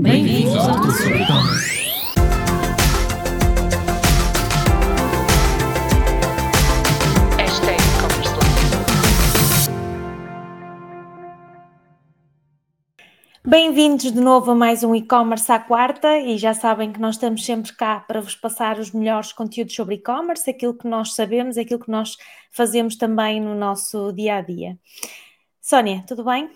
Bem-vindos ao Tudo E-Commerce. Bem-vindos de novo a mais um e-commerce à quarta e já sabem que nós estamos sempre cá para vos passar os melhores conteúdos sobre e-commerce, aquilo que nós sabemos, aquilo que nós fazemos também no nosso dia a dia. Sónia, tudo bem?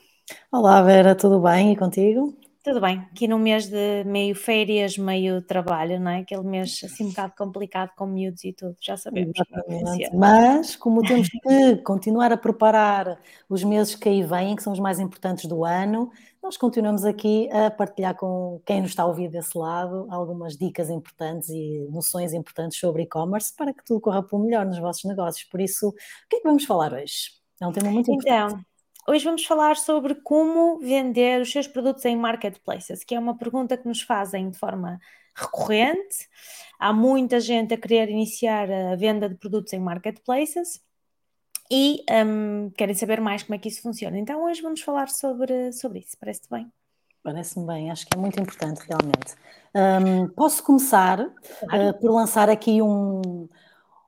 Olá Vera, tudo bem e contigo? Tudo bem, aqui no mês de meio férias, meio trabalho, não é? Aquele mês assim um bocado complicado com miúdos e tudo, já sabemos. Exatamente. Mas como temos que continuar a preparar os meses que aí vêm, que são os mais importantes do ano, nós continuamos aqui a partilhar com quem nos está a ouvir desse lado algumas dicas importantes e noções importantes sobre e-commerce para que tudo corra para o melhor nos vossos negócios. Por isso, o que é que vamos falar hoje? É um tema muito importante. Então, Hoje vamos falar sobre como vender os seus produtos em marketplaces, que é uma pergunta que nos fazem de forma recorrente. Há muita gente a querer iniciar a venda de produtos em marketplaces e um, querem saber mais como é que isso funciona. Então hoje vamos falar sobre, sobre isso. Parece-te bem? Parece-me bem, acho que é muito importante realmente. Um, posso começar uh, por lançar aqui um,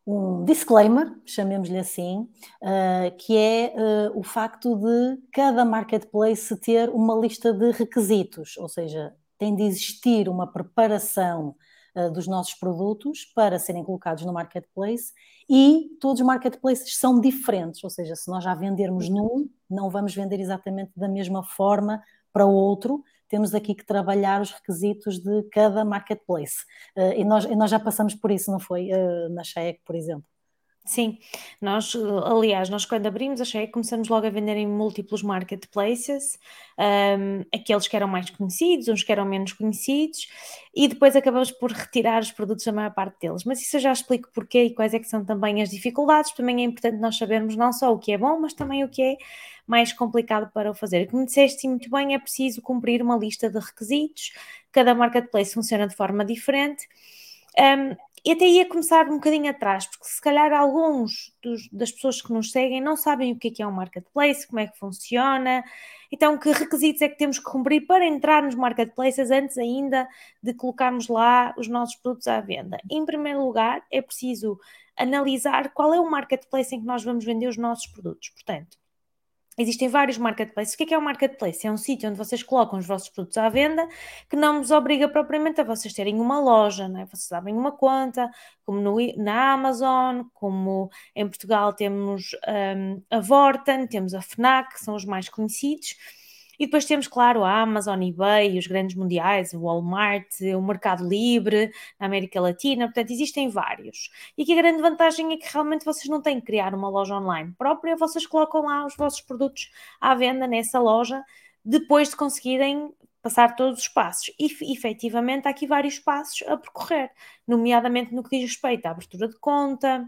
um disclaimer, chamemos-lhe assim, uh, que é uh, o facto de cada marketplace ter uma lista de requisitos, ou seja, tem de existir uma preparação uh, dos nossos produtos para serem colocados no marketplace e todos os marketplaces são diferentes, ou seja, se nós já vendermos num, não vamos vender exatamente da mesma forma para outro, temos aqui que trabalhar os requisitos de cada marketplace. Uh, e, nós, e nós já passamos por isso, não foi? Uh, na Chayek, por exemplo. Sim, nós, aliás, nós quando abrimos a Cheia começamos logo a vender em múltiplos marketplaces, um, aqueles que eram mais conhecidos, uns que eram menos conhecidos, e depois acabamos por retirar os produtos da maior parte deles. Mas isso eu já explico porquê e quais é que são também as dificuldades. Também é importante nós sabermos não só o que é bom, mas também o que é mais complicado para o fazer. Como disseste muito bem, é preciso cumprir uma lista de requisitos, cada marketplace funciona de forma diferente. Um, e até ia começar um bocadinho atrás, porque se calhar alguns dos, das pessoas que nos seguem não sabem o que é, que é um marketplace, como é que funciona, então que requisitos é que temos que cumprir para entrar nos marketplaces antes ainda de colocarmos lá os nossos produtos à venda. Em primeiro lugar, é preciso analisar qual é o marketplace em que nós vamos vender os nossos produtos. Portanto, Existem vários marketplaces. O que é, que é um marketplace? É um sítio onde vocês colocam os vossos produtos à venda que não vos obriga propriamente a vocês terem uma loja, né? vocês abrem uma conta, como no, na Amazon, como em Portugal temos um, a Vorten, temos a FNAC, que são os mais conhecidos e depois temos, claro, a Amazon, eBay, os grandes mundiais, o Walmart, o Mercado Livre, na América Latina, portanto, existem vários. E aqui a grande vantagem é que realmente vocês não têm que criar uma loja online própria, vocês colocam lá os vossos produtos à venda nessa loja, depois de conseguirem passar todos os passos. E efetivamente há aqui vários passos a percorrer, nomeadamente no que diz respeito à abertura de conta,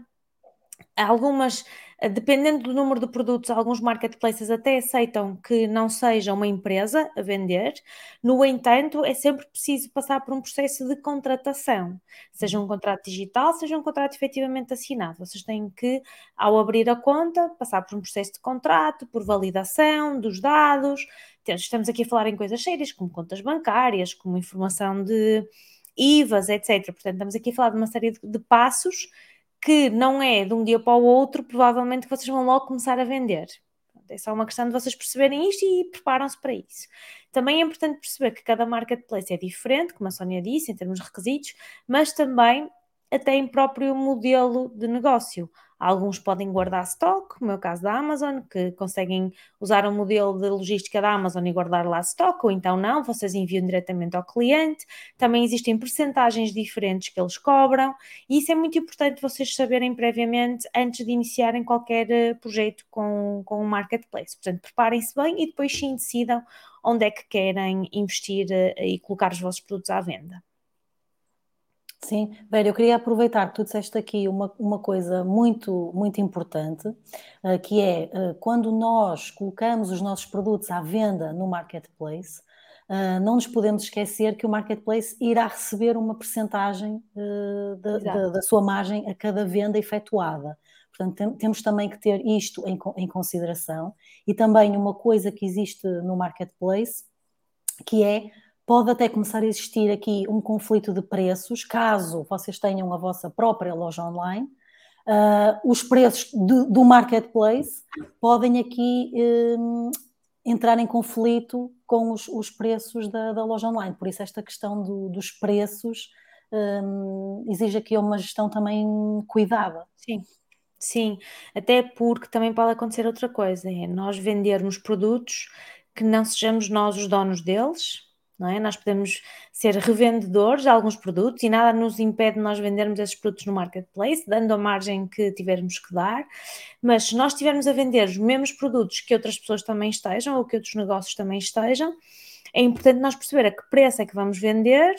algumas eh, dependendo do número de produtos, alguns marketplaces até aceitam que não seja uma empresa a vender, no entanto, é sempre preciso passar por um processo de contratação, seja um contrato digital, seja um contrato efetivamente assinado. Vocês têm que, ao abrir a conta, passar por um processo de contrato, por validação dos dados. Estamos aqui a falar em coisas sérias, como contas bancárias, como informação de IVAs, etc. Portanto, estamos aqui a falar de uma série de, de passos que não é de um dia para o outro, provavelmente vocês vão logo começar a vender. É só uma questão de vocês perceberem isto e preparam-se para isso. Também é importante perceber que cada marketplace é diferente, como a Sónia disse, em termos de requisitos, mas também até em próprio modelo de negócio. Alguns podem guardar stock, como é o caso da Amazon, que conseguem usar o modelo de logística da Amazon e guardar lá stock, ou então não, vocês enviam diretamente ao cliente. Também existem percentagens diferentes que eles cobram, e isso é muito importante vocês saberem previamente antes de iniciarem qualquer eh, projeto com, com um marketplace. Portanto, preparem-se bem e depois sim decidam onde é que querem investir eh, e colocar os vossos produtos à venda. Sim, Vera, eu queria aproveitar que tu disseste aqui uma, uma coisa muito, muito importante, uh, que é uh, quando nós colocamos os nossos produtos à venda no marketplace, uh, não nos podemos esquecer que o marketplace irá receber uma percentagem da sua margem a cada venda efetuada. Portanto, tem, temos também que ter isto em, em consideração. E também uma coisa que existe no marketplace, que é pode até começar a existir aqui um conflito de preços, caso vocês tenham a vossa própria loja online. Uh, os preços de, do marketplace podem aqui um, entrar em conflito com os, os preços da, da, loja online. Por isso, esta questão do, dos preços um, exige aqui uma gestão também cuidada. Sim. Sim, até porque também pode acontecer outra coisa, é nós vendermos produtos que não sejamos nós os donos deles, não é? Nós podemos ser revendedores de alguns produtos e nada nos impede de nós vendermos esses produtos no marketplace, dando a margem que tivermos que dar, mas se nós estivermos a vender os mesmos produtos que outras pessoas também estejam ou que outros negócios também estejam, é importante nós perceber a que preço é que vamos vender,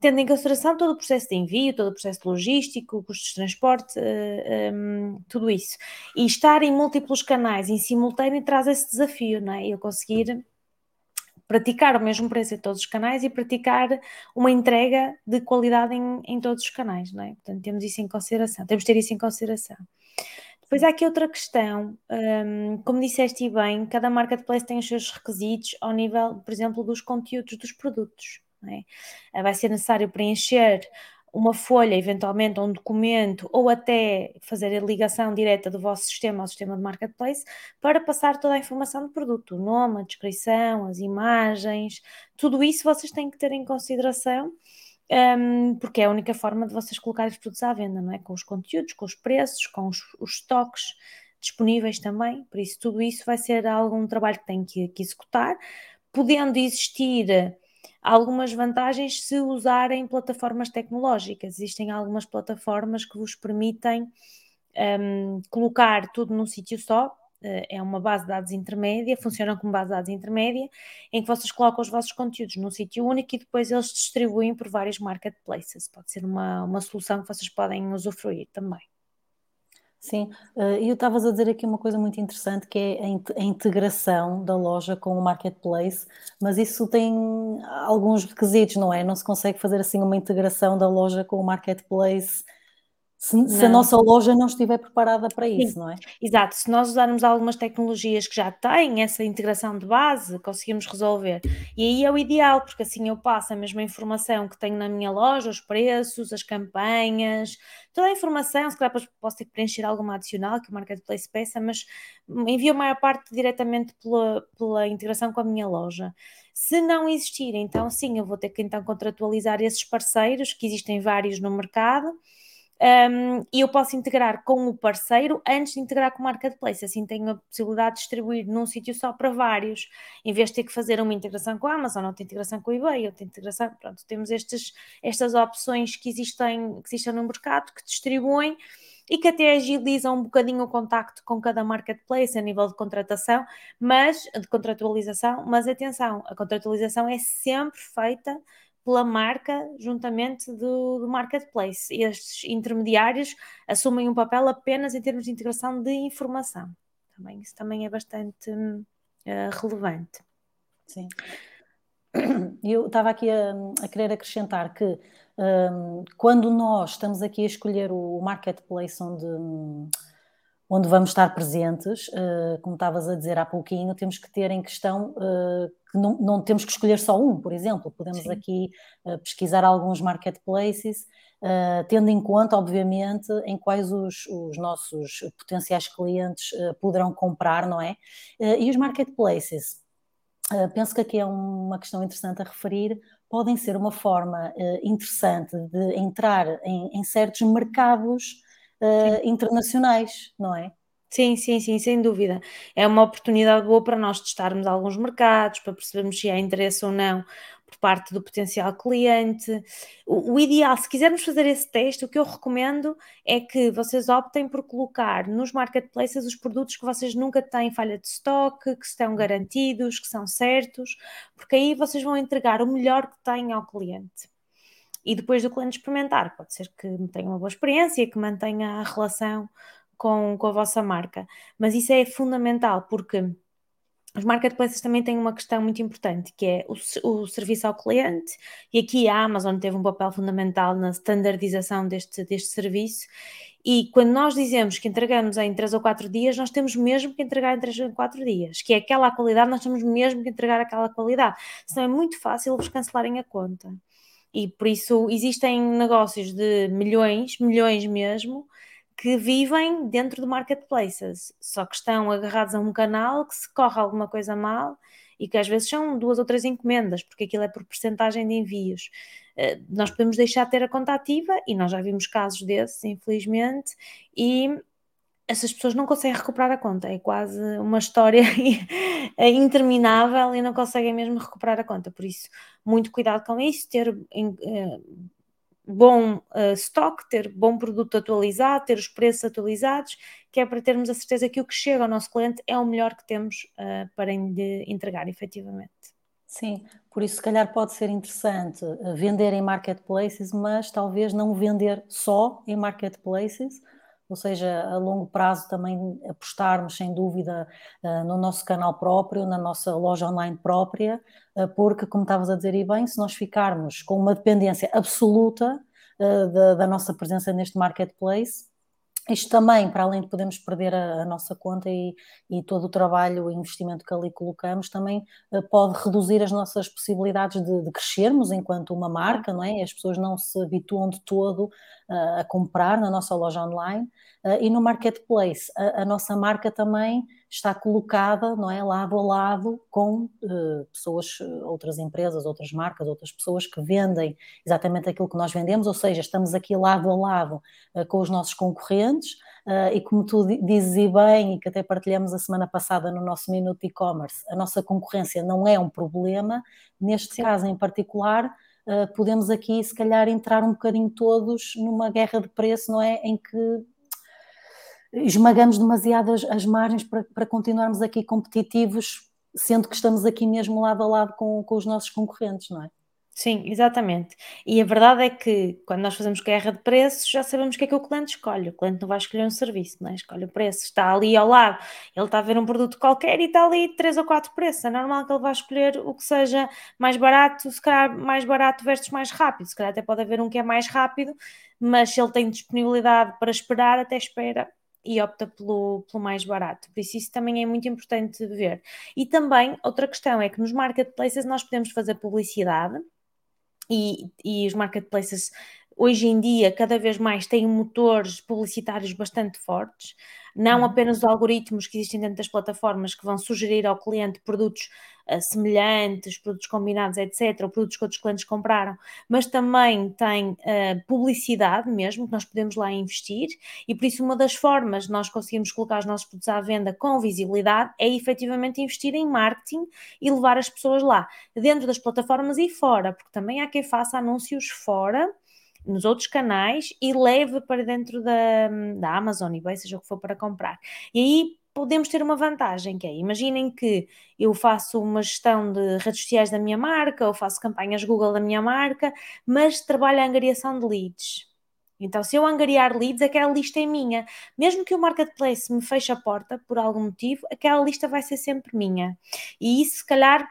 tendo em consideração todo o processo de envio, todo o processo logístico, custos de transporte, uh, eh, um, ehm, tudo isso. E estar em múltiplos canais em simultâneo traz esse desafio, não é? Eu conseguir praticar o mesmo preço em todos os canais e praticar uma entrega de qualidade em, em todos os canais, não é? Portanto, temos isso em consideração, temos de ter isso em consideração. Depois há aqui outra questão, um, como disseste bem, cada marketplace tem os seus requisitos ao nível, por exemplo, dos conteúdos dos produtos. É? Vai ser necessário preencher uma folha, eventualmente, ou um documento, ou até fazer a ligação direta do vosso sistema ao sistema de marketplace para passar toda a informação do produto, o nome, a descrição, as imagens, tudo isso vocês têm que ter em consideração. Um, porque é a única forma de vocês colocarem os produtos à venda, não é? Com os conteúdos, com os preços, com os, os estoques disponíveis também, por isso tudo isso vai ser algum trabalho que tem que, que executar, podendo existir algumas vantagens se usarem plataformas tecnológicas. Existem algumas plataformas que vos permitem um, colocar tudo num sítio só. Uh, é uma base de dados intermédia, funciona como base de dados intermédia, em que vocês colocam os vossos conteúdos num sítio único e depois eles distribuem por vários marketplaces. Pode ser uma, uma solução que vocês podem usufruir também. Sim, eh, e eu estavas a dizer aqui uma coisa muito interessante que é a integração da loja com o marketplace, mas isso tem alguns requisitos, não é? Não se consegue fazer assim uma integração da loja com o marketplace se, se, a nossa loja não estiver preparada para isso, Sim, não é? Exato, se nós usarmos algumas tecnologias que já têm essa integração de base, conseguimos resolver. E aí é o ideal, porque assim eu passo a mesma informação que tenho na minha loja, os preços, as campanhas, toda a informação, se calhar posso ter que preencher alguma adicional que o Marketplace peça, mas envio a maior parte diretamente pela, pela integração com a minha loja. Se não existir, então sim, eu vou ter que então contratualizar esses parceiros, que existem vários no mercado, um, e eu posso integrar com o parceiro antes de integrar com o marketplace. Assim tenho a possibilidade de distribuir num sítio só para vários, em vez de ter que fazer uma integração com a Amazon, outra integração com o eBay, outra integração. Pronto, temos estes, estas opções que existem, que existem no mercado que distribuem e que até agilizam um bocadinho o contacto com cada marketplace a nível de contratação, mas de contratualização, mas atenção, a contratualização é sempre feita pela marca juntamente do, do marketplace. Estes intermediários assumem um papel apenas em termos de integração de informação. Também, isso também é bastante uh, relevante. Sim. Eu estava aqui a, a querer acrescentar que um, quando nós estamos aqui a escolher o marketplace onde, onde vamos estar presentes, uh, como estavas a dizer há pouquinho, temos que ter em questão uh, que não, não, temos que escolher só um, por exemplo, podemos Sim. aqui uh, pesquisar alguns marketplaces, uh, tendo em conta, obviamente, em quais os, os nossos potenciais clientes uh, poderão comprar, não é? e os marketplaces, penso que aqui é uma questão interessante a referir, podem ser uma forma interessante de entrar em, em certos mercados internacionais, não é? Sim, sim, sim, sem dúvida. É uma oportunidade boa para nós testarmos alguns mercados, para percebermos se há interesse ou não por parte do potencial cliente. O, o, ideal, se quisermos fazer esse teste, o que eu recomendo é que vocês optem por colocar nos marketplaces os produtos que vocês nunca têm falha de estoque, que estão garantidos, que são certos, porque aí vocês vão entregar o melhor que têm ao cliente. E depois do cliente experimentar, pode ser que tenha uma boa experiência, que mantenha a relação com, com a vossa marca. Mas isso é fundamental porque os marketplaces também têm uma questão muito importante, que é o, o, serviço ao cliente, e aqui a Amazon teve um papel fundamental na standardização deste, deste serviço, e quando nós dizemos que entregamos em 3 ou 4 dias, nós temos mesmo que entregar em 3 ou 4 dias, que é aquela qualidade, nós temos mesmo que entregar aquela qualidade, senão é muito fácil vos cancelarem a conta. E por isso existem negócios de milhões, milhões mesmo, que vivem dentro de marketplaces, só que estão agarrados a um canal que se corre alguma coisa mal e que às vezes são duas ou três encomendas, porque aquilo é por percentagem de envios. Uh, nós podemos deixar de ter a conta ativa e nós já vimos casos desses, infelizmente, e essas pessoas não conseguem recuperar a conta. É quase uma história interminável e não conseguem mesmo recuperar a conta. Por isso, muito cuidado com isso, ter uh, bom uh, stock, ter bom produto atualizado, ter os preços atualizados, que é para termos a certeza que o que chega ao nosso cliente é o melhor que temos uh, para de entregar efetivamente. Sim, por isso se calhar pode ser interessante eh, vender em marketplaces, mas talvez não vender só em marketplaces, ou seja, a longo prazo também apostarmos, sem dúvida, no nosso canal próprio, na nossa loja online própria, porque, como estavas a dizer e bem, se nós ficarmos com uma dependência absoluta da, da nossa presença neste marketplace, isto também, para além de podermos perder a, a nossa conta e, e, todo o trabalho e investimento que ali colocamos, também pode reduzir as nossas possibilidades de, de, crescermos enquanto uma marca, não é? As pessoas não se habituam de todo a comprar na nossa loja online uh, e no marketplace. A, a, nossa marca também está colocada, não é? Lado a lado com pessoas, outras empresas, outras marcas, outras pessoas que vendem exatamente aquilo que nós vendemos, ou seja, estamos aqui lado a lado com os nossos concorrentes Uh, e como tu dizes e bem, e que até partilhamos a semana passada no nosso Minuto e-commerce, a nossa concorrência não é um problema, neste Sim. caso em particular, uh, podemos aqui se calhar entrar um bocadinho todos numa guerra de preço, não é? Em que esmagamos demasiado as, as margens para, para, continuarmos aqui competitivos, sendo que estamos aqui mesmo lado a lado com, com os nossos concorrentes, não é? Sim, exatamente. E a verdade é que quando nós fazemos guerra de preços, já sabemos o que é que o cliente escolhe. O cliente não vai escolher um serviço, não é? escolhe o preço. Está ali ao lado, ele está a ver um produto qualquer e está ali três ou quatro preços. É normal que ele vá escolher o que seja mais barato, se calhar mais barato versus mais rápido. Se calhar até pode haver um que é mais rápido, mas se ele tem disponibilidade para esperar, até espera e opta pelo, pelo mais barato. Por isso, isso também é muito importante ver. E também, outra questão é que nos marketplaces nós podemos fazer publicidade e, e os marketplaces hoje em dia cada vez mais têm motores publicitários bastante fortes não uhum. apenas os algoritmos que existem dentro das plataformas que vão sugerir ao cliente produtos uh, semelhantes, produtos combinados, etc., ou produtos que outros clientes compraram, mas também tem uh, publicidade mesmo, que nós podemos lá investir, e por isso uma das formas de nós conseguirmos colocar os nossos produtos à venda com visibilidade é efetivamente investir em marketing e levar as pessoas lá, dentro das plataformas e fora, porque também há quem faça anúncios fora nos outros canais e leve para dentro da, da Amazon, eBay, seja o que for para comprar. E aí podemos ter uma vantagem, que é, imaginem que eu faço uma gestão de redes sociais da minha marca, ou faço campanhas Google da minha marca, mas trabalho a angariação de leads. Então, se eu angariar leads, aquela lista é minha. Mesmo que o marketplace me feche a porta por algum motivo, aquela lista vai ser sempre minha. E isso, se calhar,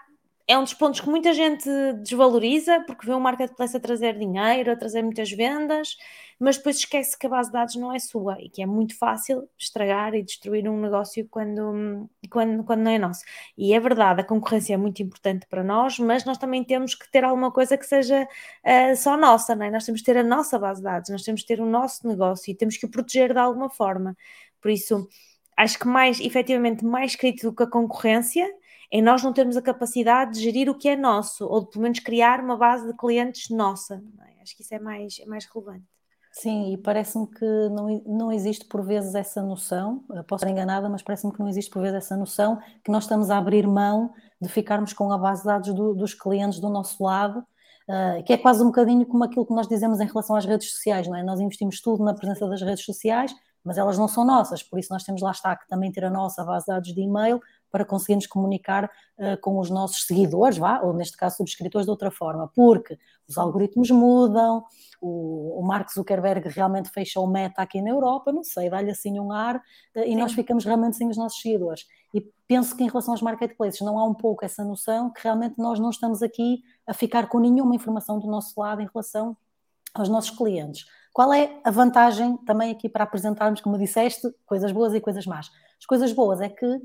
é um dos pontos que muita gente desvaloriza, porque vê o marketplace a trazer dinheiro, a trazer muitas vendas, mas depois esquece que a base de dados não é sua e que é muito fácil estragar e destruir um negócio quando, quando, quando não é nosso. E é verdade, a concorrência é muito importante para nós, mas nós também temos que ter alguma coisa que seja uh, só nossa, não é? Nós temos que ter a nossa base de dados, nós temos que ter o nosso negócio e temos que o proteger de alguma forma. Por isso, acho que mais, efetivamente, mais crítico que a concorrência é nós não termos a capacidade de gerir o que é nosso, ou de pelo menos criar uma base de clientes nossa. É? Acho que isso é mais, é mais relevante. Sim, e parece-me que não, não existe por vezes essa noção, posso estar enganada, mas parece-me que não existe por vezes essa noção que nós estamos a abrir mão de ficarmos com a base de dados do, dos clientes do nosso lado, uh, que é quase um bocadinho como aquilo que nós dizemos em relação às redes sociais, não é? Nós investimos tudo na presença das redes sociais, mas elas não são nossas, por isso nós temos lá está que também ter a nossa base de dados de e-mail para conseguirmos comunicar uh, com os nossos seguidores, vá, ou neste caso subscritores de outra forma, porque os algoritmos mudam, o, o Mark Zuckerberg realmente fecha o meta aqui na Europa, não sei, dá-lhe assim um ar uh, e Sim. nós ficamos realmente sem os nossos seguidores. E penso que em relação aos marketplaces não há um pouco essa noção que realmente nós não estamos aqui a ficar com nenhuma informação do nosso lado em relação aos nossos clientes. Qual é a vantagem também aqui para apresentarmos, como disseste, coisas boas e coisas más? As coisas boas é que uh,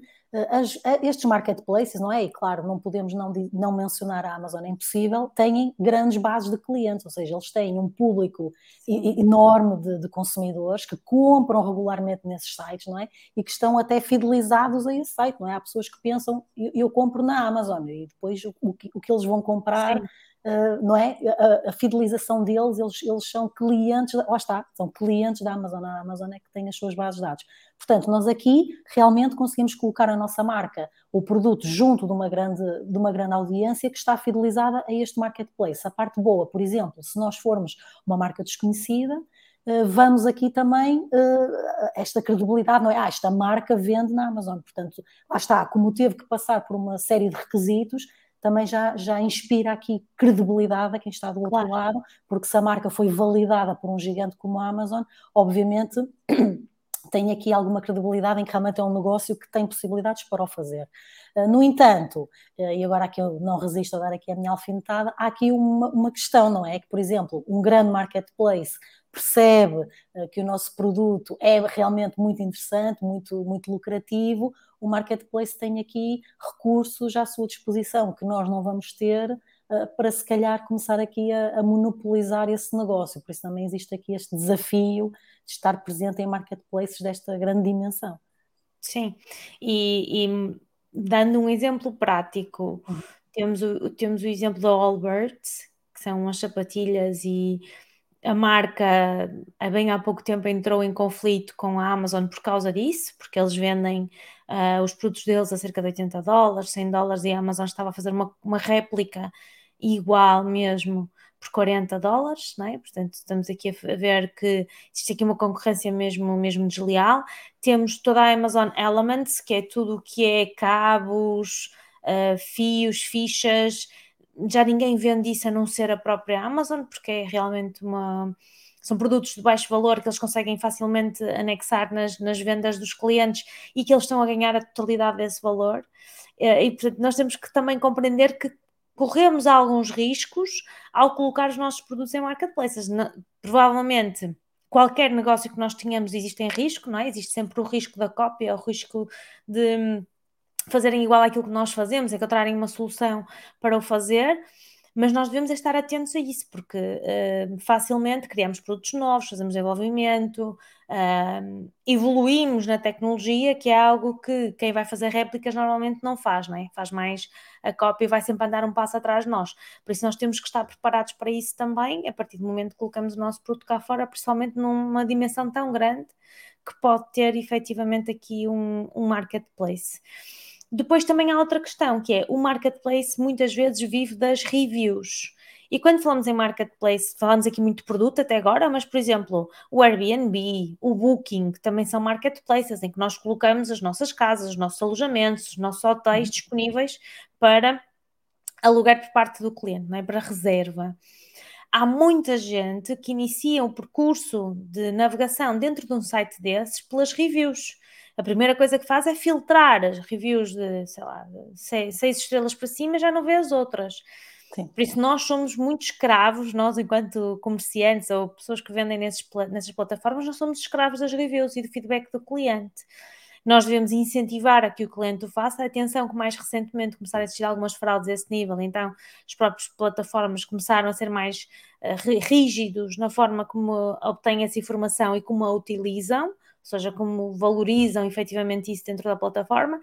as, estes marketplaces, não é? E claro, não podemos não, não mencionar a Amazon, é impossível, têm grandes bases de clientes, ou seja, eles têm um público enorme de, de, consumidores que compram regularmente nesses sites, não é? E que estão até fidelizados a esse site, não é? Há pessoas que pensam, eu, eu compro na Amazon e depois o, o, que, o que eles vão comprar. Sim não é? A, a, fidelização deles, eles, eles são clientes, lá está, são clientes da Amazon, a Amazon é que tem as suas bases de dados. Portanto, nós aqui realmente conseguimos colocar a nossa marca, o produto, junto de uma grande, de uma grande audiência que está fidelizada a este marketplace. A parte boa, por exemplo, se nós formos uma marca desconhecida, eh, vamos aqui também uh, esta credibilidade, não é? Ah, esta marca vende na Amazon, portanto, lá está, como teve que passar por uma série de requisitos, também já, já inspira aqui credibilidade a quem está do outro claro. lado, porque se a marca foi validada por um gigante como a Amazon, obviamente tem aqui alguma credibilidade em que realmente é um negócio que tem possibilidades para o fazer. Ah, no entanto, ah, e agora aqui eu não resisto a dar aqui a minha alfinetada, há aqui uma, uma questão, não é? Que, por exemplo, um grande marketplace percebe ah, que o nosso produto é realmente muito interessante, muito, muito lucrativo, o marketplace tem aqui recursos à sua disposição que nós não vamos ter para se calhar começar aqui a, a, monopolizar esse negócio. Por isso também existe aqui este desafio de estar presente em marketplaces desta grande dimensão. Sim, e, e dando um exemplo prático, uhum. temos, o, temos o exemplo da Allbird, que são as sapatilhas e a marca há bem há pouco tempo entrou em conflito com a Amazon por causa disso, porque eles vendem uh, os produtos deles a cerca de 80 dólares, 100 dólares e a Amazon estava a fazer uma, uma réplica igual mesmo por 40 dólares, não é? Portanto, estamos aqui a ver que existe aqui uma concorrência mesmo, mesmo desleal. Temos toda a Amazon Elements, que é tudo o que é cabos, uh, fios, fichas. Já ninguém vende isso a não ser a própria Amazon, porque é realmente uma. São produtos de baixo valor que eles conseguem facilmente anexar nas, nas vendas dos clientes e que eles estão a ganhar a totalidade desse valor. Eh, e, portanto, nós temos que também compreender que corremos alguns riscos ao colocar os nossos produtos em marketplaces. provavelmente qualquer negócio que nós tenhamos existe em risco, não é? Existe sempre o risco da cópia, o risco de hum, fazerem igual àquilo que nós fazemos, encontrarem uma solução para o fazer mas nós devemos estar atentos a isso, porque uh, facilmente criamos produtos novos, fazemos desenvolvimento, uh, evoluímos na tecnologia, que é algo que quem vai fazer réplicas normalmente não faz, não é? Faz mais a cópia e vai sempre andar um passo atrás de nós. Por isso nós temos que estar preparados para isso também, a partir do momento que colocamos o nosso produto cá fora, principalmente numa dimensão tão grande que pode ter efetivamente aqui um, um marketplace. Depois também há outra questão, que é o marketplace muitas vezes vive das reviews. E quando falamos em marketplace, falamos aqui muito de produto até agora, mas por exemplo, o Airbnb, o Booking, também são marketplaces em que nós colocamos as nossas casas, os nossos alojamentos, os nossos hotéis uhum. disponíveis para alugar por parte do cliente, não é? para reserva. Há muita gente que inicia o percurso de navegação dentro de um site desses pelas reviews a primeira coisa que faz é filtrar as reviews de, sei lá, seis, seis estrelas para cima, já não vê as outras. Sim. Por isso, nós somos muito escravos, nós, enquanto comerciantes ou pessoas que vendem nesses, nessas plataformas, nós somos escravos das reviews e do feedback do cliente. Nós devemos incentivar a que o cliente o faça. Atenção, que mais recentemente começaram a existir algumas fraudes a esse nível, então as próprias plataformas começaram a ser mais uh, rígidos na forma como obtêm essa informação e como a utilizam seja, como valorizam efetivamente isso dentro da plataforma,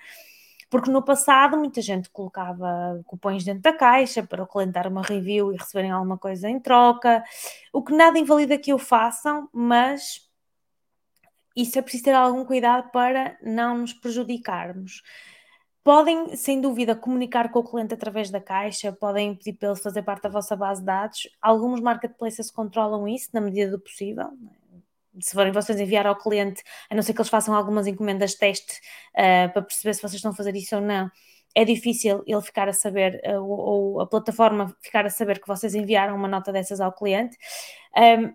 porque no passado muita gente colocava cupões dentro da caixa para o cliente dar uma review e receberem alguma coisa em troca, o que nada invalida que o façam, mas isso é preciso ter algum cuidado para não nos prejudicarmos. Podem, sem dúvida, comunicar com o cliente através da caixa, podem pedir para ele fazer parte da vossa base de dados. Alguns marketplaces controlam isso na medida do possível, é? Se forem vocês enviar ao cliente, a não ser que eles façam algumas encomendas teste uh, para perceber se vocês estão a fazer isso ou não, é difícil ele ficar a saber, uh, ou, ou, a plataforma ficar a saber que vocês enviaram uma nota dessas ao cliente. Um,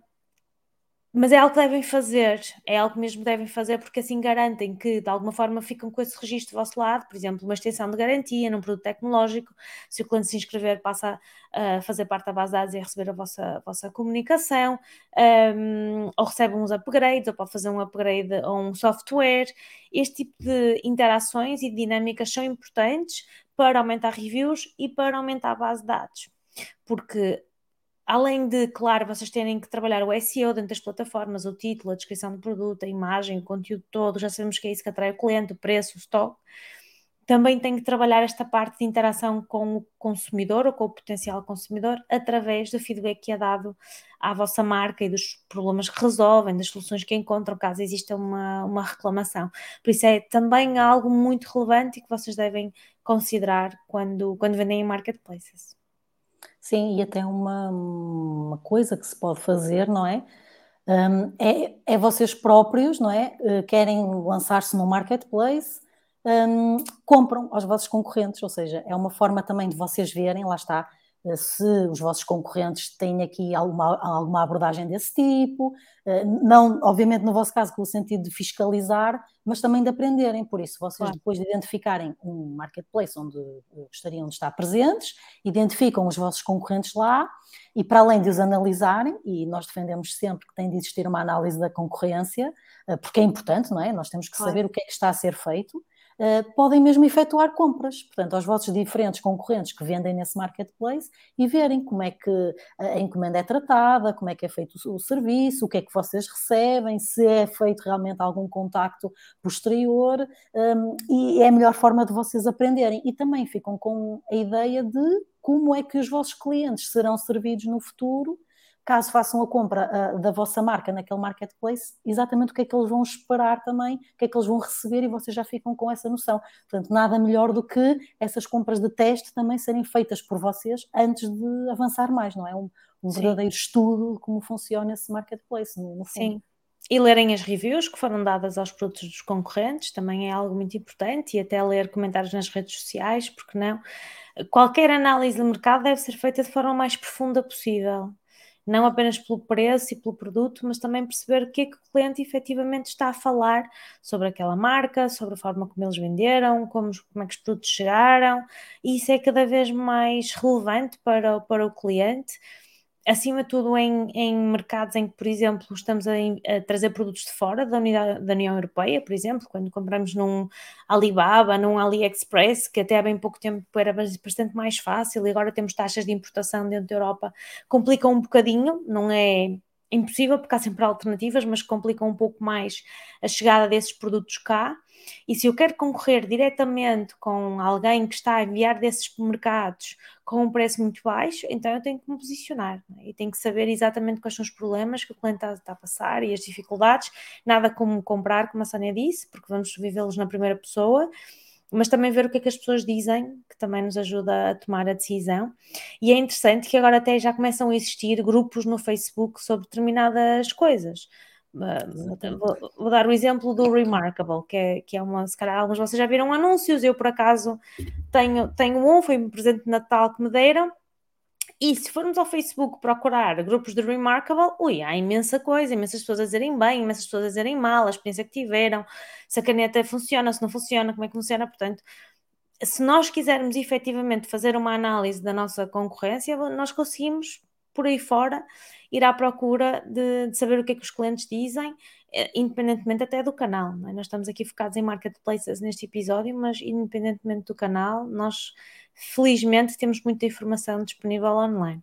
mas é algo que devem fazer, é algo que mesmo devem fazer porque assim garantem que de alguma forma ficam com esse registro do vosso lado, por exemplo, uma extensão de garantia num produto tecnológico, se o cliente se inscrever passa a fazer parte da base de dados e a receber a vossa, a vossa comunicação, um, ou recebe uns upgrades, ou pode fazer um upgrade a um software. Este tipo de interações e dinâmicas são importantes para aumentar reviews e para aumentar a base de dados. Porque Além de, claro, vocês terem que trabalhar o SEO dentro das plataformas, o título, a descrição do produto, a imagem, o conteúdo todo, já sabemos que é isso que atrai o cliente, o preço, o stock. Também tem que trabalhar esta parte de interação com o consumidor ou com o potencial consumidor através do feedback que é dado à vossa marca e dos problemas que resolvem, das soluções que encontram, caso exista uma, uma reclamação. Por isso é também algo muito relevante e que vocês devem considerar quando, quando vendem em marketplaces. Sim, e até uma, uma coisa que se pode fazer, não é? Um, é, é vocês próprios, não é? Uh, querem lançar-se no marketplace, um, compram aos vossos concorrentes, ou seja, é uma forma também de vocês verem, lá está, eh, se os vossos concorrentes têm aqui alguma, alguma abordagem desse tipo, eh, não, obviamente no vosso caso com o sentido de fiscalizar, mas também de aprenderem, por isso vocês claro. depois de identificarem um marketplace onde eh, gostariam de estar presentes, identificam os vossos concorrentes lá e para além de os analisarem, e nós defendemos sempre que tem de existir uma análise da concorrência, porque é importante, não é? Nós temos que claro. saber o que é que está a ser feito, uh, podem mesmo efetuar compras, portanto, aos vossos diferentes concorrentes que vendem nesse marketplace e verem como é que a encomenda é tratada, como é que é feito o, o serviço, o que é que vocês recebem, se é feito realmente algum contacto posterior, um, e é a melhor forma de vocês aprenderem. E também ficam com a ideia de como é que os vossos clientes serão servidos no futuro caso façam a compra uh, da vossa marca naquele marketplace, exatamente o que é que eles vão esperar também, o que é que eles vão receber e vocês já ficam com essa noção. Portanto, nada melhor do que essas compras de teste também serem feitas por vocês antes de avançar mais, não é? Um, um verdadeiro estudo de como funciona esse marketplace, no, no fundo. Sim. E lerem as reviews que foram dadas aos produtos dos concorrentes também é algo muito importante e até ler comentários nas redes sociais, porque não? Qualquer análise de mercado deve ser feita de forma mais profunda possível não apenas pelo preço e pelo produto, mas também perceber o que é que o cliente efetivamente está a falar sobre aquela marca, sobre a forma como eles venderam, como, como é que os produtos chegaram, e isso é cada vez mais relevante para, para o cliente acima de tudo em, em mercados em que, por exemplo, estamos a, a, trazer produtos de fora da, unidade, da União Europeia, por exemplo, quando compramos num Alibaba, num AliExpress, que até há bem pouco tempo era bastante mais fácil e agora temos taxas de importação dentro da Europa, complicam um bocadinho, não é impossível porque há sempre alternativas, mas complicam um pouco mais a chegada desses produtos cá. E se eu quero concorrer diretamente com alguém que está a enviar desses mercados com um preço muito baixo, então eu tenho que me posicionar é? e tenho que saber exatamente quais são os problemas que o cliente está, a passar e as dificuldades. Nada como comprar, como a Sónia disse, porque vamos vivê-los na primeira pessoa mas também ver o que é que as pessoas dizem, que também nos ajuda a tomar a decisão. E é interessante que agora até já começam a existir grupos no Facebook sobre determinadas coisas. Vou, vou, dar o exemplo do Remarkable, que é, que é uma, se calhar alguns de vocês já viram anúncios, eu por acaso tenho, tenho um, foi um presente de Natal que me deram, e se formos ao Facebook procurar grupos de Remarkable, ui, há imensa coisa, imensas pessoas a dizerem bem, imensas pessoas a dizerem mal, a experiência que tiveram, se a caneta funciona, se não funciona, como é que funciona, portanto, se nós quisermos efetivamente fazer uma análise da nossa concorrência, nós conseguimos por aí fora ir à procura de, de saber o que é que os clientes dizem, eh, independentemente até do canal. É? Nós estamos aqui focados em marketplaces neste episódio, mas independentemente do canal, nós felizmente temos muita informação disponível online.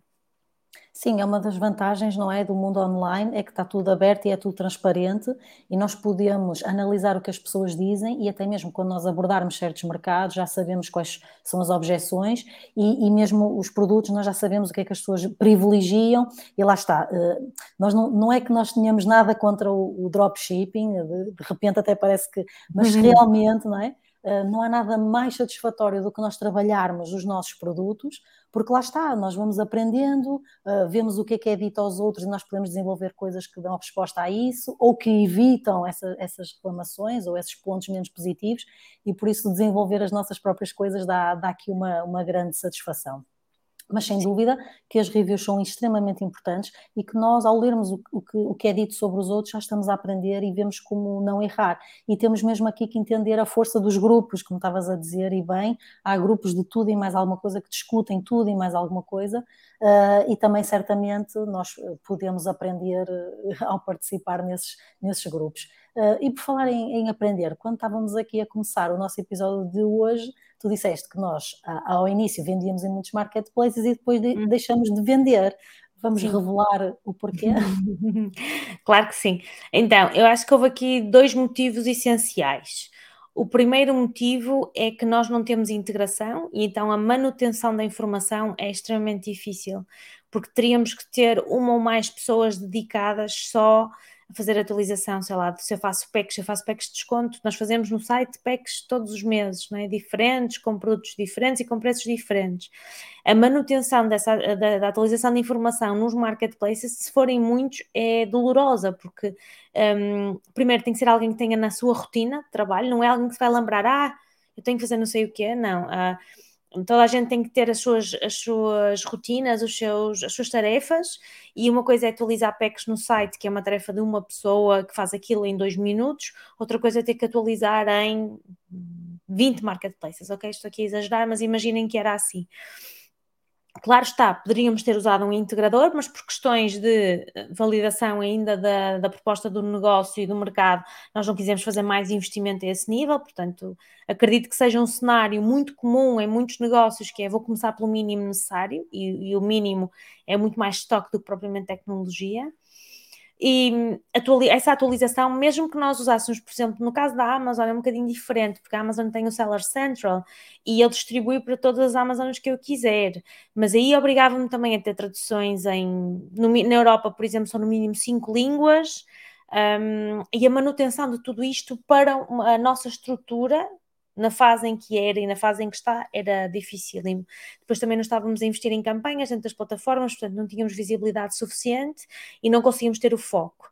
Sim, é uma das vantagens, não é, do mundo online, é que está tudo aberto e é tudo transparente e nós podemos analisar o que as pessoas dizem e até mesmo quando nós abordarmos certos mercados já sabemos quais são as objeções e, e mesmo os produtos nós já sabemos o que é que as pessoas privilegiam e lá está. Eh, nós não, não é que nós tenhamos nada contra o, o dropshipping, de, de repente até parece que, mas uhum. realmente, não é? Eh, não há nada mais satisfatório do que nós trabalharmos os nossos produtos porque lá está, nós vamos aprendendo, uh, vemos o que é que é dito aos outros e nós podemos desenvolver coisas que dão resposta a isso ou que evitam essa, essas reclamações ou esses pontos menos positivos e por isso desenvolver as nossas próprias coisas dá, dá aqui uma, uma grande satisfação. Mas sem dúvida que as reviews são extremamente importantes e que nós, ao lermos o, o, que, o que é dito sobre os outros, já estamos a aprender e vemos como não errar. E temos mesmo aqui que entender a força dos grupos, como estavas a dizer, e bem, há grupos de tudo e mais alguma coisa que discutem tudo e mais alguma coisa, uh, e também certamente nós podemos aprender uh, ao participar nesses, nesses grupos. Uh, e por falar em, em, aprender, quando estávamos aqui a começar o nosso episódio de hoje, tu disseste que nós, ao início, vendíamos em muitos marketplaces e depois de, hum. deixamos de vender. Vamos sim. revelar o porquê? claro que sim. Então, eu acho que houve aqui dois motivos essenciais. O primeiro motivo é que nós não temos integração e então a manutenção da informação é extremamente difícil, porque teríamos que ter uma ou mais pessoas dedicadas só a fazer atualização, sei lá, se eu faço packs, eu faço packs de desconto, nós fazemos no site packs todos os meses, não é? diferentes, com produtos diferentes e com preços diferentes. A manutenção dessa, da, da atualização de informação nos marketplaces, se forem muitos, é dolorosa, porque um, primeiro tem que ser alguém que tenha na sua rotina de trabalho, não é alguém que se vai lembrar, ah, eu tenho que fazer não sei o que, não. Uh, toda a gente tem que ter as suas, as suas rotinas, os seus, as suas tarefas, e uma coisa é atualizar packs no site, que é uma tarefa de uma pessoa que faz aquilo em dois minutos, outra coisa é ter que atualizar em 20 marketplaces, ok? Estou aqui a exagerar, mas imaginem que era assim. Claro está, poderíamos ter usado um integrador, mas por questões de eh, validação ainda da, da, proposta do negócio e do mercado, nós não quisemos fazer mais investimento a esse nível, portanto, acredito que seja um cenário muito comum em muitos negócios, que é vou começar pelo mínimo necessário, e, e o mínimo é muito mais estoque do que propriamente tecnologia e atuali essa atualização, mesmo que nós usássemos, por exemplo, no caso da Amazon, é um bocadinho diferente, porque a Amazon tem o Seller Central e ele distribui para todas as Amazonas que eu quiser, mas aí obrigava-me também a ter traduções em, no, na Europa, por exemplo, são no mínimo cinco línguas. Um, e a manutenção de tudo isto para a nossa estrutura na fase em que era e na fase em que está, era difícil. Depois também não estávamos a investir em campanhas dentro das plataformas, portanto não tínhamos visibilidade suficiente e não conseguimos ter o foco.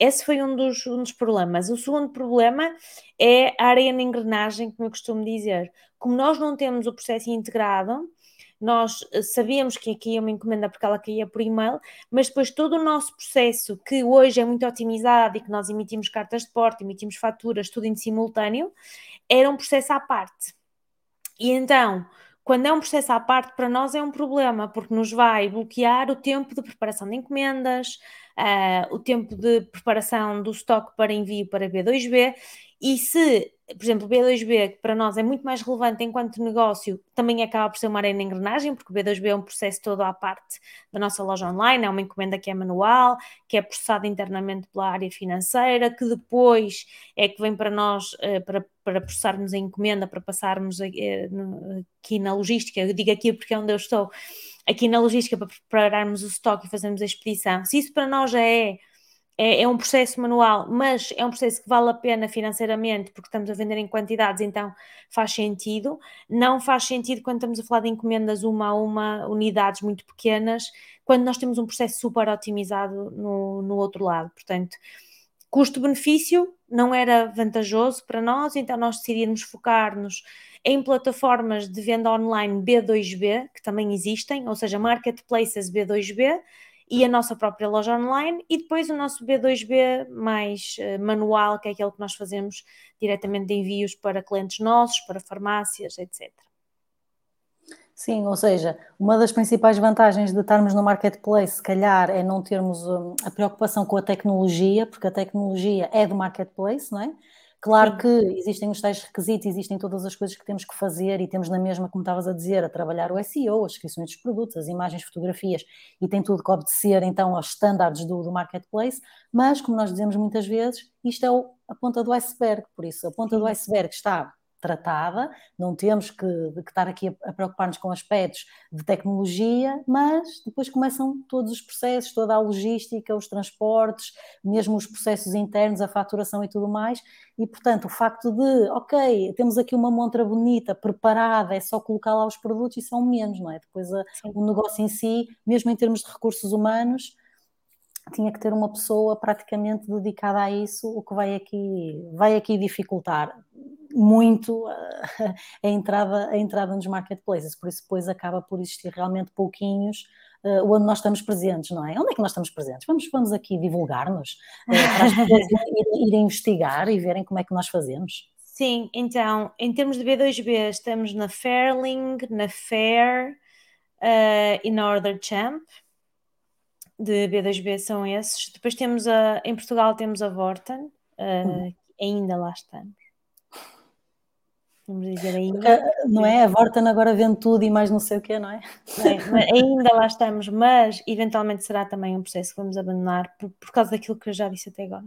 Esse foi um dos, um dos problemas. O segundo problema é a areia na engrenagem, como eu costumo dizer. Como nós não temos o processo integrado, nós eh, sabíamos que aqui ia uma encomenda porque ela caía por e-mail, mas depois todo o nosso processo, que hoje é muito otimizado e que nós emitimos cartas de porta, emitimos faturas, tudo em simultâneo, era um processo à parte. E então, quando é um processo à parte, para nós é um problema, porque nos vai bloquear o tempo de preparação de encomendas, uh, o tempo de preparação do estoque para envio para B2B, e se por exemplo, o B2B, que para nós é muito mais relevante enquanto negócio, também acaba por ser uma arena engrenagem, porque o B2B é um processo todo à parte da nossa loja online, é uma encomenda que é manual, que é processada internamente pela área financeira, que depois é que vem para nós eh, para, para processarmos a encomenda, para passarmos eh, aqui na logística, eu digo aqui porque é onde eu estou, aqui na logística para prepararmos o estoque e fazermos a expedição. Se isso para nós já é é, é, um processo manual, mas é um processo que vale a pena financeiramente porque estamos a vender em quantidades, então faz sentido. Não faz sentido quando estamos a falar de encomendas uma a uma, unidades muito pequenas, quando nós temos um processo super otimizado no, no outro lado. Portanto, custo-benefício não era vantajoso para nós, então nós decidimos focar-nos em plataformas de venda online B2B, que também existem, ou seja, marketplaces B2B e a nossa própria loja online e depois o nosso B2B mais uh, manual, que é aquele que nós fazemos diretamente de envios para clientes nossos, para farmácias, etc. Sim, ou seja, uma das principais vantagens de estarmos no marketplace, se calhar, é não termos um, a preocupação com a tecnologia, porque a tecnologia é do marketplace, não é? Claro que existem os tais requisitos, existem todas as coisas que temos que fazer e temos na mesma, como estavas a dizer, a trabalhar o SEO, as descrições dos produtos, as imagens, fotografias e tem tudo que obedecer então aos estándares do, do marketplace, mas como nós dizemos muitas vezes, isto é o, a ponta do iceberg, por isso a ponta do iceberg está tratada, não temos que, que estar aqui a, a preocupar-nos com aspectos de tecnologia, mas depois começam todos os processos, toda a logística, os transportes, mesmo os processos internos, a faturação e tudo mais, e portanto o facto de, ok, temos aqui uma montra bonita, preparada, é só colocar lá os produtos, isso é um menos, não é? Depois a, o negócio em si, mesmo em termos de recursos humanos, tinha que ter uma pessoa praticamente dedicada a isso, o que vai aqui, vai aqui dificultar muito a entrada, a entrada nos marketplaces, por isso depois acaba por existir realmente pouquinhos uh, onde nós estamos presentes, não é? Onde é que nós estamos presentes? Vamos, vamos aqui divulgar-nos, uh, para as pessoas irem, irem investigar e verem como é que nós fazemos. Sim, então, em termos de B2B, estamos na Fairling, na Fair uh, e na Order Champ de B2B são esses. Depois temos a, em Portugal temos a Vorten, uh, hum. ainda lá estamos. Vamos dizer ainda. não é? A Vorten agora vende tudo e mais não sei o que, não é? é ainda lá estamos, mas eventualmente será também um processo que vamos abandonar por, por causa daquilo que eu já disse até agora.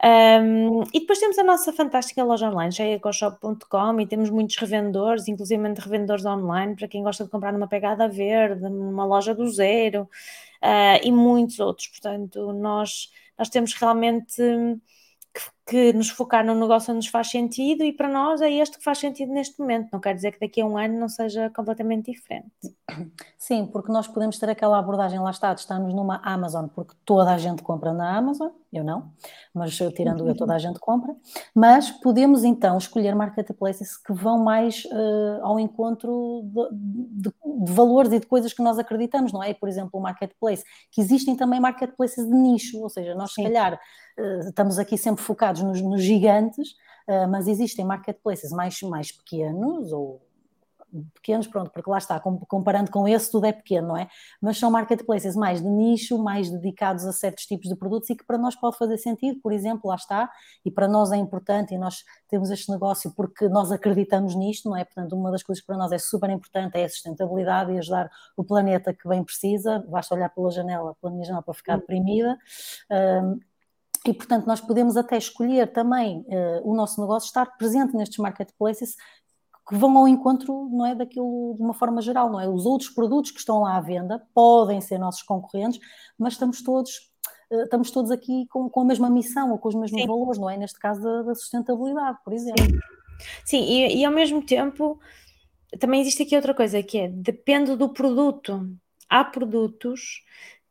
Um, e depois temos a nossa fantástica loja online, jaecoshop.com, e temos muitos revendedores, inclusive revendedores online, para quem gosta de comprar numa pegada verde, numa loja do zero, uh, e muitos outros. Portanto, nós, nós temos realmente que, nos focar no negócio onde nos faz sentido e para nós é este que faz sentido neste momento. Não quer dizer que daqui a um ano não seja completamente diferente. Sim, porque nós podemos ter aquela abordagem, lá está, estamos numa Amazon, porque toda a gente compra na Amazon, eu não, mas eu, tirando eu, toda a gente compra, mas podemos então escolher marketplaces que vão mais uh, ao encontro de, de, de, valores e de coisas que nós acreditamos, não é? Por exemplo, o marketplace, que existem também marketplaces de nicho, ou seja, nós Sim. se calhar estamos aqui sempre focados nos, nos gigantes, uh, mas existem marketplaces mais, mais pequenos ou pequenos, pronto, porque lá está, comparando com esse, tudo é pequeno, não é? Mas são marketplaces mais de nicho, mais dedicados a certos tipos de produtos e que para nós pode fazer sentido, por exemplo, lá está, e para nós é importante e nós temos este negócio porque nós acreditamos nisto, não é? Portanto, uma das coisas que para nós é super importante é a sustentabilidade e ajudar o planeta que bem precisa, basta olhar pela janela, pela minha janela para ficar deprimida. Um, e, portanto, nós podemos até escolher também uh, o nosso negócio estar presente nestes marketplaces que vão ao encontro, não é, daquilo de uma forma geral, não é? Os outros produtos que estão lá à venda podem ser nossos concorrentes, mas estamos todos eh, estamos todos aqui com, com a mesma missão ou com os mesmos Sim. valores, não é? Neste caso da, da sustentabilidade, por exemplo. Sim, Sim e, e, ao mesmo tempo também existe aqui outra coisa que é depende do produto. Há produtos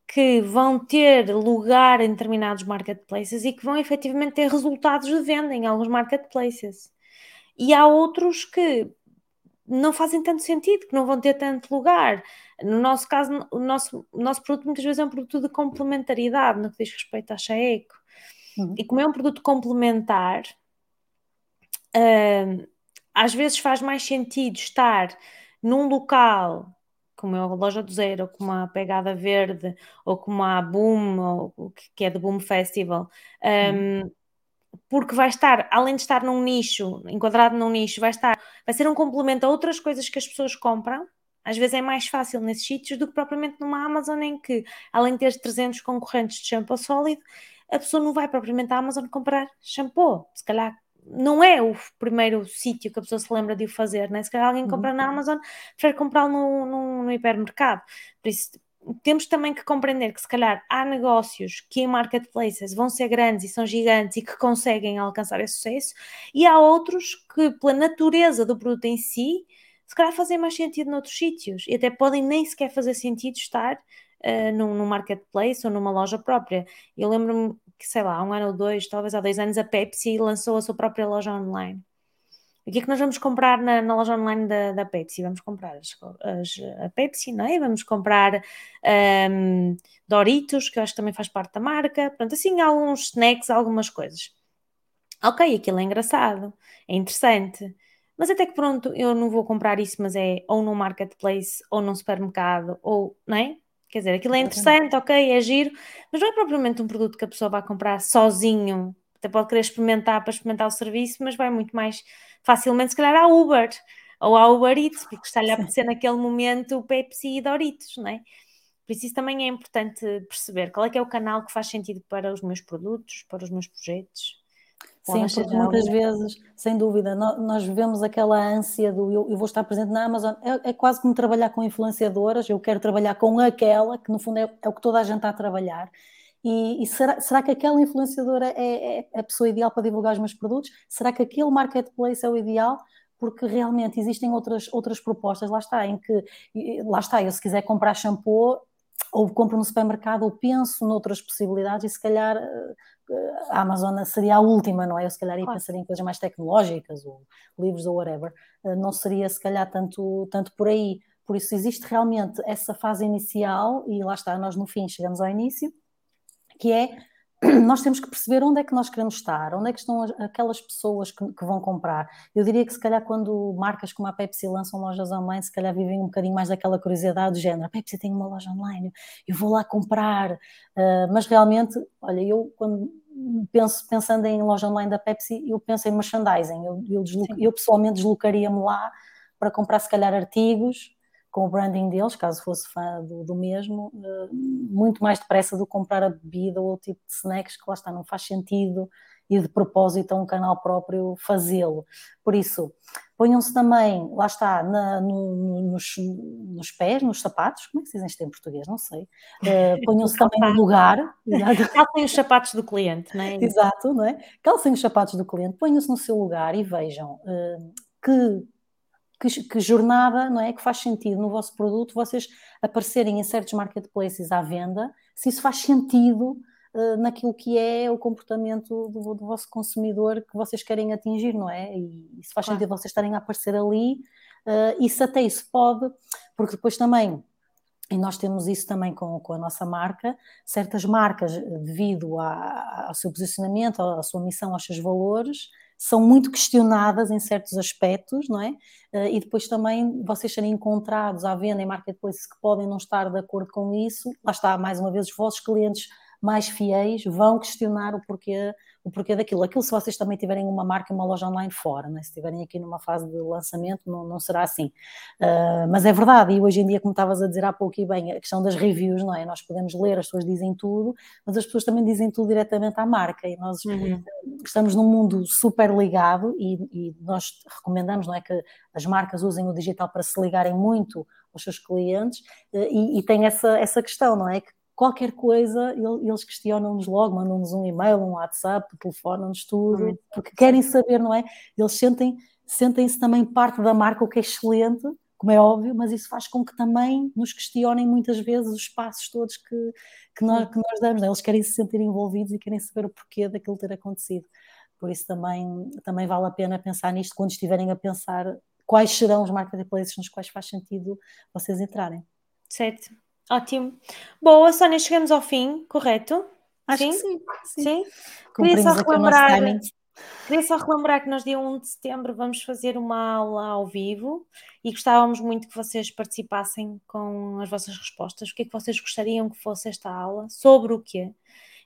que vão ter lugar em determinados marketplaces e que vão efetivamente ter resultados de venda em alguns marketplaces e há outros que não fazem tanto sentido, que não vão ter tanto lugar. No nosso caso, o nosso, o nosso produto muitas vezes é um produto de complementaridade no que diz respeito à Chaeco. Uhum. E como é um produto complementar, uh, às vezes faz mais sentido estar num local como é a loja do zero, ou como a pegada verde, ou como a Boom, ou, que é do Boom Festival, um, uhum porque vai estar, além de estar num nicho, enquadrado num nicho, vai estar, vai ser um complemento a outras coisas que as pessoas compram. Às vezes é mais fácil nesses sítios do que propriamente numa Amazon em que, além de ter 300 concorrentes de shampoo sólido, a pessoa não vai propriamente à Amazon comprar shampoo. Se calhar não é o primeiro sítio que a pessoa se lembra de o fazer, né? Se calhar alguém compra na uhum. Amazon, prefere comprá-lo no, no, no hipermercado. Por isso, temos também que compreender que se calhar há negócios que em marketplaces vão ser grandes e são gigantes e que conseguem alcançar esse sucesso, e há outros que, pela natureza do produto em si, se calhar fazem mais sentido noutros sítios e até podem nem sequer fazer sentido estar uh, num, num marketplace ou numa loja própria. Eu lembro-me que, sei lá, um ano ou dois, talvez há dois anos, a Pepsi lançou a sua própria loja online. O que é que nós vamos comprar na, na loja online da, da, Pepsi? Vamos comprar as, as, a Pepsi, não é? Vamos comprar um, Doritos, que eu acho que também faz parte da marca. Pronto, assim, alguns snacks, algumas coisas. Ok, aquilo é engraçado, é interessante. Mas até que pronto, eu não vou comprar isso, mas é ou num marketplace, ou num supermercado, ou, não é? Quer dizer, aquilo é interessante, ok, é giro, mas não é propriamente um produto que a pessoa vai comprar sozinho. Até pode querer experimentar para experimentar o serviço, mas vai muito mais facilmente, se calhar, à Uber ou à Uber Eats, porque está-lhe a apetecer naquele momento o Pepsi e Doritos, não é? Por isso, isso também é importante perceber qual é que é o canal que faz sentido para os meus produtos, para os meus projetos. Sim, porque muitas vezes, sem dúvida, nós, nós vemos aquela ânsia do eu, eu, vou estar presente na Amazon, é, é, quase como trabalhar com influenciadoras, eu quero trabalhar com aquela, que no fundo é, é o que toda a gente está a trabalhar. E, e será, será, que aquela influenciadora é, é, a pessoa ideal para divulgar os meus produtos? Será que aquele marketplace é o ideal? Porque realmente existem outras, outras propostas, lá está, em que, lá está, eu se quiser comprar shampoo, ou compro no supermercado, ou penso noutras possibilidades, e se calhar eh, a Amazon seria a última, não é? Eu se calhar ia claro. pensar em coisas mais tecnológicas, ou livros, ou whatever. Eh, não seria se calhar tanto, tanto por aí. Por isso existe realmente essa fase inicial, e lá está, nós no fim chegamos ao início, que é nós temos que perceber onde é que nós queremos estar, onde é que estão aquelas pessoas que, que, vão comprar. Eu diria que se calhar quando marcas como a Pepsi lançam lojas online, se calhar vivem um bocadinho mais daquela curiosidade do género, a Pepsi tem uma loja online, eu vou lá comprar, uh, mas realmente, olha, eu quando penso, pensando em loja online da Pepsi, eu penso em merchandising, eu, eu, eu pessoalmente deslocaria-me lá para comprar se calhar artigos, com o branding deles, caso fosse fã do, do mesmo, uh, muito mais depressa do que comprar a bebida ou o tipo de snacks que lá está, não faz sentido e de propósito a um canal próprio fazê-lo. Por isso, ponham-se também, lá está, na, no, nos, nos, pés, nos sapatos, como é que se diz isto em português? Não sei. Uh, ponham-se também no lugar. Calcem os sapatos do cliente, não é? Exato, não é? Calcem os sapatos do cliente, ponham-se no seu lugar e vejam uh, que que, que, jornada não é que faz sentido no vosso produto vocês aparecerem em certos marketplaces à venda, se isso faz sentido uh, naquilo que é o comportamento do, do, vosso consumidor que vocês querem atingir, não é? E, e se faz claro. sentido vocês estarem a aparecer ali, uh, isso até isso pode, porque depois também e nós temos isso também com, com a nossa marca, certas marcas, devido a, ao seu posicionamento, à sua missão, aos seus valores, são muito questionadas em certos aspectos, não é? Eh, e depois também vocês serem encontrados à venda em marketplaces que podem não estar de acordo com isso, lá está, mais uma vez, os vossos clientes mais fiéis vão questionar o porquê, o porquê daquilo. Aquilo se vocês também tiverem uma marca, uma loja online fora, né? se estiverem aqui numa fase de lançamento, não, não será assim. Uh, mas é verdade, e hoje em dia, como estavas a dizer há pouco e bem, a questão das reviews, não é? Nós podemos ler, as pessoas dizem tudo, mas as pessoas também dizem tudo diretamente à marca, e nós uhum. estamos num mundo super ligado e, e nós recomendamos, não é, que as marcas usem o digital para se ligarem muito aos seus clientes e, e tem essa, essa questão, não é? Que qualquer coisa, eles questionam-nos logo, mandam-nos um e-mail, um WhatsApp, telefonam-nos tudo, porque querem saber, não é? Eles sentem, sentem-se também parte da marca, o que é excelente, como é óbvio, mas isso faz com que também nos questionem muitas vezes os passos todos que, que, nós, que nós damos. É? Eles querem se sentir envolvidos e querem saber o porquê daquilo ter acontecido. Por isso também, também vale a pena pensar nisto quando estiverem a pensar quais serão os marketplaces nos quais faz sentido vocês entrarem. Certo. Ótimo. Boa, Sónia, chegamos ao fim, correto? Acho sim? que sim. Sim. sim? Queria só relembrar. Queria só relembrar que nós, dia 1 de setembro, vamos fazer uma aula ao vivo e gostávamos muito que vocês participassem com as vossas respostas. O que é que vocês gostariam que fosse esta aula? Sobre o quê?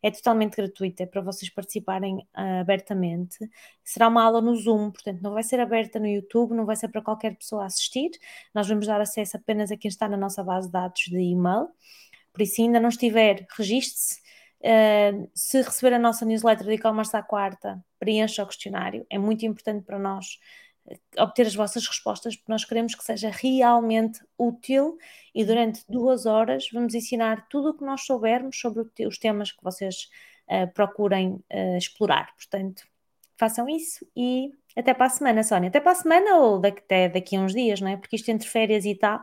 É totalmente gratuita, é para vocês participarem uh, abertamente. Será uma aula no Zoom, portanto, não vai ser aberta no YouTube, não vai ser para qualquer pessoa assistir. Nós vamos dar acesso apenas a quem está na nossa base de dados de e-mail. Por isso, se ainda não estiver, registre-se. Uh, se receber a nossa newsletter de e-commerce à quarta, preencha o questionário. É muito importante para nós obter as vossas respostas, porque nós queremos que seja realmente útil e durante duas horas vamos ensinar tudo o que nós soubermos sobre os temas que vocês uh, procurem uh, explorar. Portanto, façam isso e até para a semana, Sónia. Até para a semana ou daqui, até daqui a uns dias, não é? Porque isto entre férias e tal.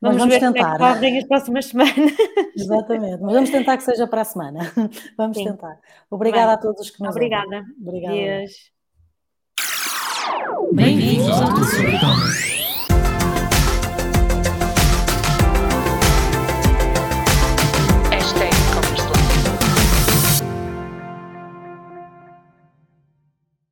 Vamos, vamos ver tentar. como é as próximas semanas. Exatamente, mas vamos tentar que seja para a semana. Vamos Sim. tentar. Obrigada Bem, a todos que nos Obrigada. Obrigada. Deus. Bem-vindos ao